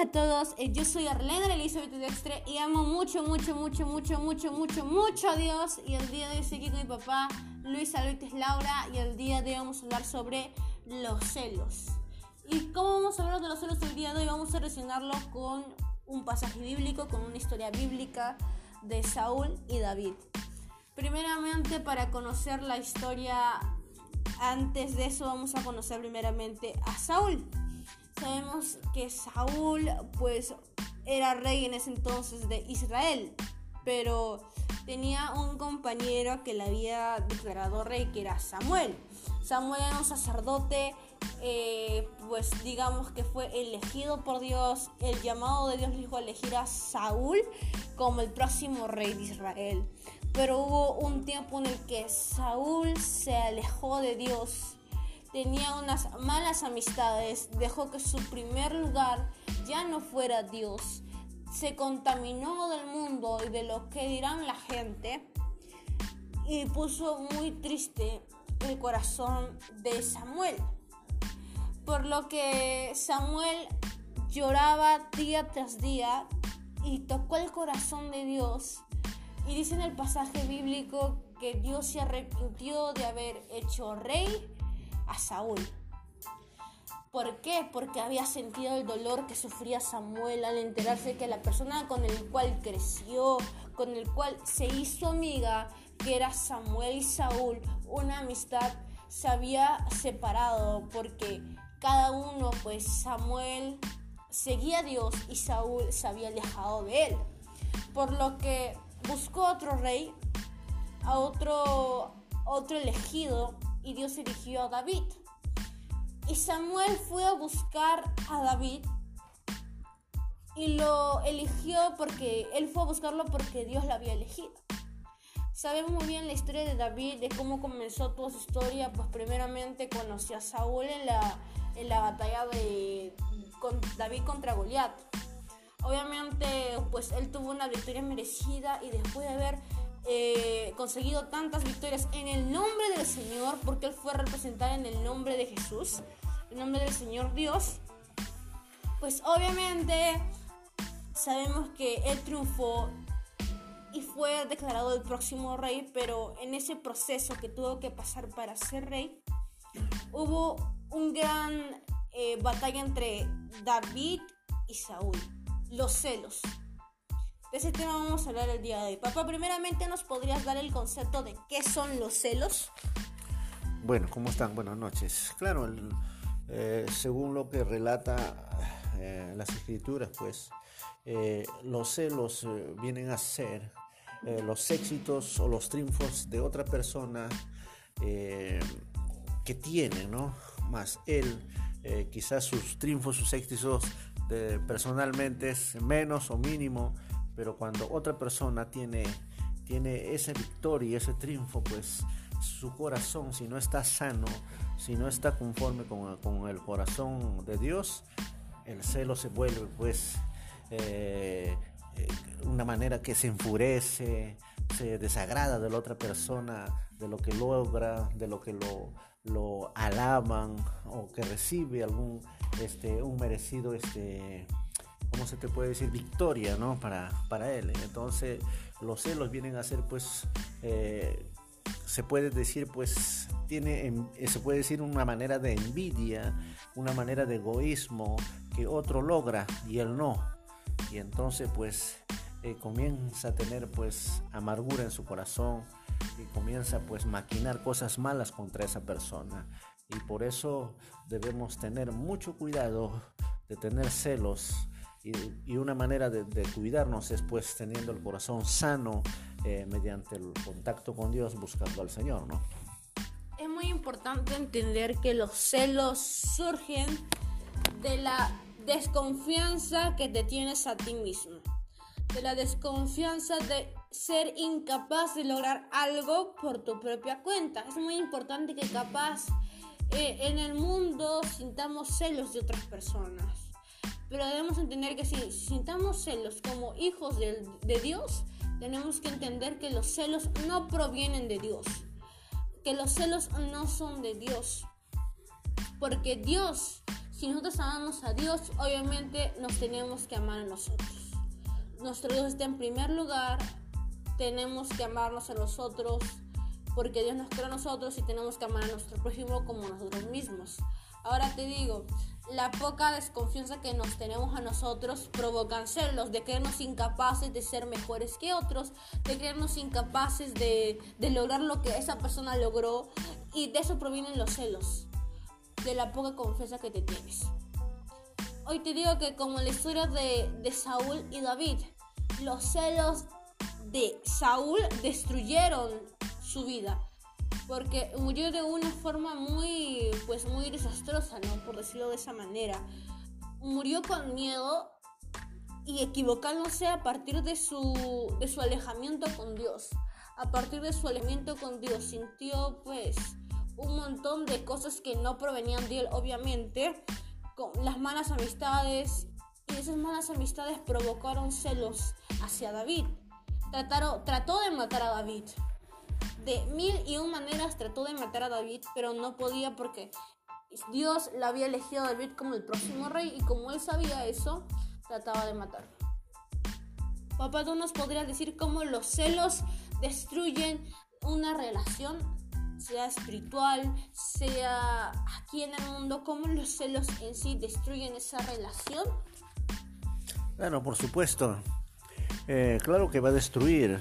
A todos, eh, yo soy Arlena Elizabeth Dextre y amo mucho, mucho, mucho, mucho, mucho, mucho, mucho a Dios. Y el día de hoy estoy aquí con mi papá, Luis Alberto Laura, y el día de hoy vamos a hablar sobre los celos. ¿Y cómo vamos a hablar de los celos el día de hoy? Vamos a relacionarlo con un pasaje bíblico, con una historia bíblica de Saúl y David. Primeramente, para conocer la historia, antes de eso vamos a conocer primeramente a Saúl. Sabemos que Saúl pues era rey en ese entonces de Israel, pero tenía un compañero que le había declarado rey, que era Samuel. Samuel era un sacerdote, eh, pues digamos que fue elegido por Dios, el llamado de Dios le dijo elegir a Saúl como el próximo rey de Israel. Pero hubo un tiempo en el que Saúl se alejó de Dios tenía unas malas amistades, dejó que su primer lugar ya no fuera Dios, se contaminó del mundo y de lo que dirán la gente y puso muy triste el corazón de Samuel. Por lo que Samuel lloraba día tras día y tocó el corazón de Dios. Y dice en el pasaje bíblico que Dios se arrepintió de haber hecho rey a Saúl. ¿Por qué? Porque había sentido el dolor que sufría Samuel al enterarse que la persona con el cual creció, con el cual se hizo amiga, que era Samuel y Saúl, una amistad se había separado porque cada uno, pues Samuel seguía a Dios y Saúl se había alejado de él. Por lo que buscó otro rey, a otro, otro elegido y Dios eligió a David. Y Samuel fue a buscar a David y lo eligió porque él fue a buscarlo porque Dios lo había elegido. Sabemos muy bien la historia de David, de cómo comenzó toda su historia. Pues primeramente conoció a Saúl en la, en la batalla de David contra Goliat. Obviamente, pues él tuvo una victoria merecida y después de haber eh, conseguido tantas victorias en el nombre Señor, porque Él fue representado en el nombre de Jesús, en nombre del Señor Dios, pues obviamente sabemos que Él triunfó y fue declarado el próximo rey, pero en ese proceso que tuvo que pasar para ser rey, hubo un gran eh, batalla entre David y Saúl, los celos. De ese tema vamos a hablar el día de hoy. Papá, primeramente nos podrías dar el concepto de qué son los celos. Bueno, ¿cómo están? Buenas noches. Claro, eh, según lo que relata eh, las escrituras, pues eh, los celos vienen a ser los éxitos o los triunfos de otra persona que tiene, ¿no? Más él, quizás sus triunfos, sus éxitos personalmente es menos o mínimo pero cuando otra persona tiene, tiene esa victoria, ese triunfo, pues su corazón, si no está sano, si no está conforme con, el corazón de Dios, el celo se vuelve pues eh, una manera que se enfurece, se desagrada de la otra persona, de lo que logra, de lo que lo, lo alaban o que recibe algún este, un merecido este, ¿cómo se te puede decir? Victoria, ¿no? Para, para él. Entonces, los celos vienen a ser, pues, eh, se puede decir, pues, tiene, eh, se puede decir una manera de envidia, una manera de egoísmo que otro logra y él no. Y entonces, pues, eh, comienza a tener, pues, amargura en su corazón y comienza, pues, maquinar cosas malas contra esa persona. Y por eso debemos tener mucho cuidado de tener celos y, una manera de, cuidarnos es pues teniendo el corazón sano eh, mediante el contacto con Dios, buscando al Señor, ¿no? Es muy importante entender que los celos surgen de la desconfianza que te tienes a ti mismo, de la desconfianza de ser incapaz de lograr algo por tu propia cuenta. Es muy importante que capaz eh, en el mundo sintamos celos de otras personas pero debemos entender que si sintamos celos como hijos de, Dios, tenemos que entender que los celos no provienen de Dios, que los celos no son de Dios, porque Dios Si nosotros amamos a Dios, obviamente nos tenemos que amar a nosotros. Nuestro Dios está en primer lugar, tenemos que amarnos a nosotros, porque Dios nos creó a nosotros y tenemos que amar a nuestro prójimo como nosotros mismos. Ahora te digo, la poca desconfianza que nos tenemos a nosotros provocan celos, de creernos incapaces de ser mejores que otros, de creernos incapaces de, lograr lo que esa persona logró y de eso provienen los celos, de la poca confianza que te tienes. Hoy te digo que como la historia de, de Saúl y David, los celos de Saúl destruyeron su vida porque murió de una forma muy, pues muy desastrosa, ¿no? Por decirlo de esa manera. Murió con miedo y equivocándose a partir de su, de su alejamiento con Dios. A partir de su alejamiento con Dios sintió pues un montón de cosas que no provenían de él, obviamente, con las malas amistades y esas malas amistades provocaron celos hacia David. Trataron, trató de matar a David, de mil y un maneras trató de matar a David, pero no podía porque Dios le había elegido a David como el próximo rey y como él sabía eso, trataba de matarlo. Papá, ¿tú nos podrías decir cómo los celos destruyen una relación, sea espiritual, sea aquí en el mundo, cómo los celos en sí destruyen esa relación? Bueno, por supuesto. Eh, claro que va a destruir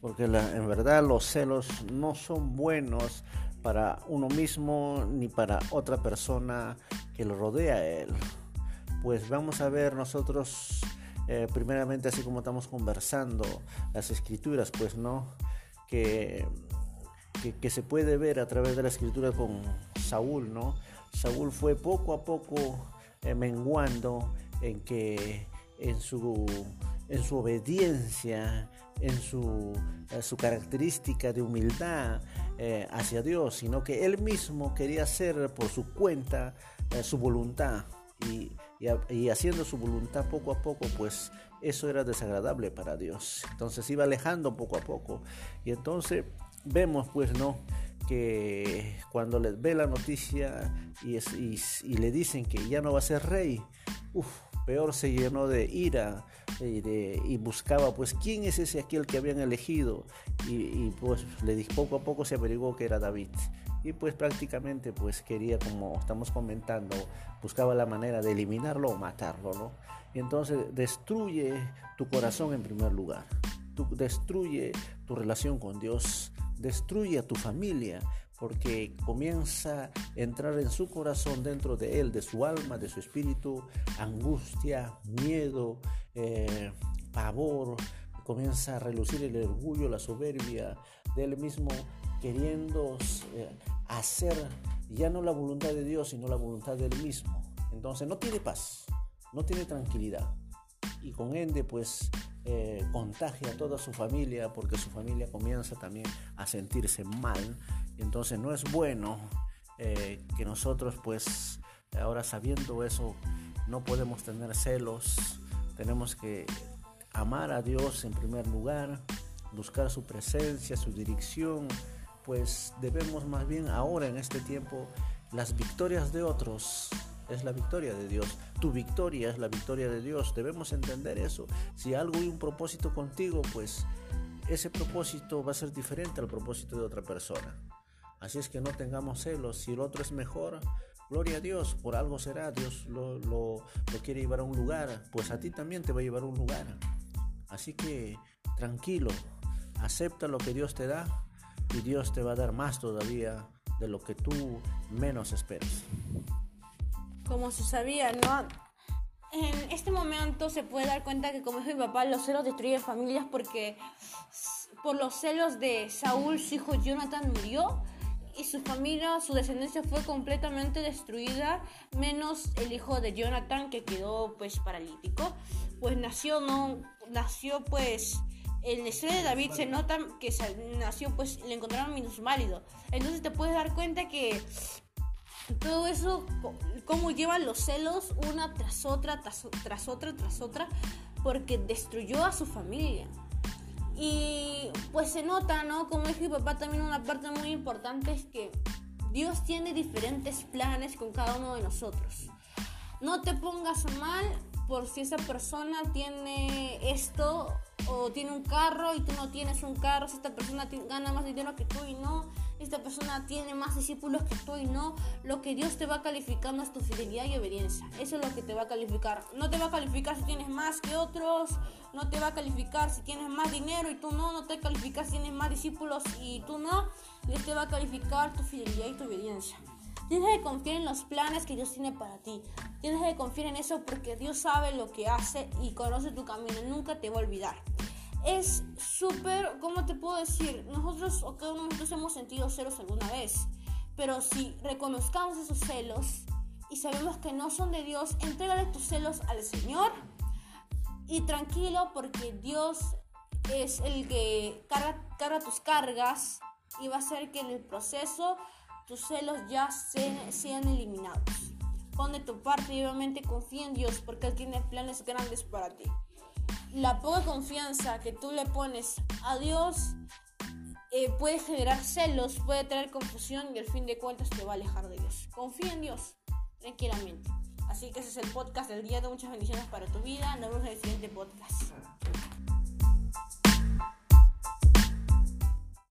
porque en verdad los celos no son buenos para uno mismo ni para otra persona que lo rodea a él. Pues vamos a ver nosotros, eh, primeramente así como estamos conversando, las escrituras, pues no, que, que, se puede ver a través de la escritura con Saúl, ¿no? Saúl fue poco a poco eh, menguando en que en su, en su obediencia, en su, su característica de humildad eh, hacia Dios, sino que él mismo quería hacer por su cuenta eh, su voluntad. Y, y, haciendo su voluntad poco a poco, pues eso era desagradable para Dios. Entonces iba alejando poco a poco. Y entonces vemos, pues, ¿no? Que cuando les ve la noticia y, y, y le dicen que ya no va a ser rey, uff, peor se llenó de ira y, y, buscaba pues quién es ese aquel que habían elegido y, pues le poco a poco se averiguó que era David. Y pues prácticamente pues quería como estamos comentando buscaba la manera de eliminarlo o matarlo no y entonces destruye tu corazón en primer lugar. Destruye tu relación con Dios destruye a tu familia porque comienza a entrar en su corazón, dentro de él, de su alma, de su espíritu, angustia, miedo, eh, pavor, comienza a relucir el orgullo, la soberbia de él mismo, queriendo eh, hacer ya no la voluntad de Dios, sino la voluntad de él mismo. Entonces no tiene paz, no tiene tranquilidad. Y con ende, pues eh, contagia a toda su familia, porque su familia comienza también a sentirse mal entonces no es bueno eh, que nosotros pues ahora sabiendo eso no podemos tener celos, tenemos que amar a Dios en primer lugar, buscar su presencia, su dirección, pues debemos más bien ahora en este tiempo las victorias de otros es la victoria de Dios. Tu victoria es la victoria de Dios. Debemos entender eso. Si algo y un propósito contigo, pues ese propósito va a ser diferente al propósito de otra persona. Así es que no tengamos celos. Si el otro es mejor, gloria a Dios, por algo será. Dios lo, lo, quiere llevar a un lugar, pues a ti también te va a llevar a un lugar. Así que tranquilo, acepta lo que Dios te da y Dios te va a dar más todavía de lo que tú menos esperas. Como se sabía, ¿no? En este momento se puede dar cuenta que como dijo mi papá, los celos destruyen familias porque por los celos de Saúl, su hijo Jonathan murió y su familia, su descendencia fue completamente destruida, menos el hijo de Jonathan que quedó pues paralítico, pues nació no nació pues en la historia de David se nota que nació pues le encontraron minusválido. Entonces te puedes dar cuenta que todo eso cómo llevan los celos una tras otra tras, tras otra tras otra porque destruyó a su familia. Y pues se nota, ¿no? Como dijo mi papá, también una parte muy importante es que Dios tiene diferentes planes con cada uno de nosotros. No te pongas mal por si esa persona tiene esto o tiene un carro y tú no tienes un carro, si esta persona gana más dinero que tú y no, esta persona tiene más discípulos que tú y no, lo que Dios te va calificando es tu fidelidad y obediencia. Eso es lo que te va a calificar. No te va a calificar si tienes más que otros, no te va a calificar si tienes más dinero y tú no, no te calificar si tienes más discípulos y tú no. Dios te va a calificar tu fidelidad y tu obediencia. Tienes que confiar en los planes que Dios tiene para ti. Tienes que confiar en eso porque Dios sabe lo que hace y conoce tu camino. Nunca te va a olvidar. Es súper, ¿cómo te puedo decir? Nosotros o cada uno de nosotros hemos sentido celos alguna vez. Pero si reconozcamos esos celos y sabemos que no son de Dios, entrégale tus celos al Señor y tranquilo porque Dios es el que carga, carga tus cargas y va a hacer que en el proceso tus celos ya sean eliminados. Pon de tu parte y obviamente confía en Dios porque Él tiene planes grandes para ti. La poca confianza que tú le pones a Dios eh, puede generar celos, puede traer confusión y al fin de cuentas te va a alejar de Dios. Confía en Dios, tranquilamente. Así que ese es el podcast del día muchas bendiciones para tu vida. Nos vemos en el siguiente podcast.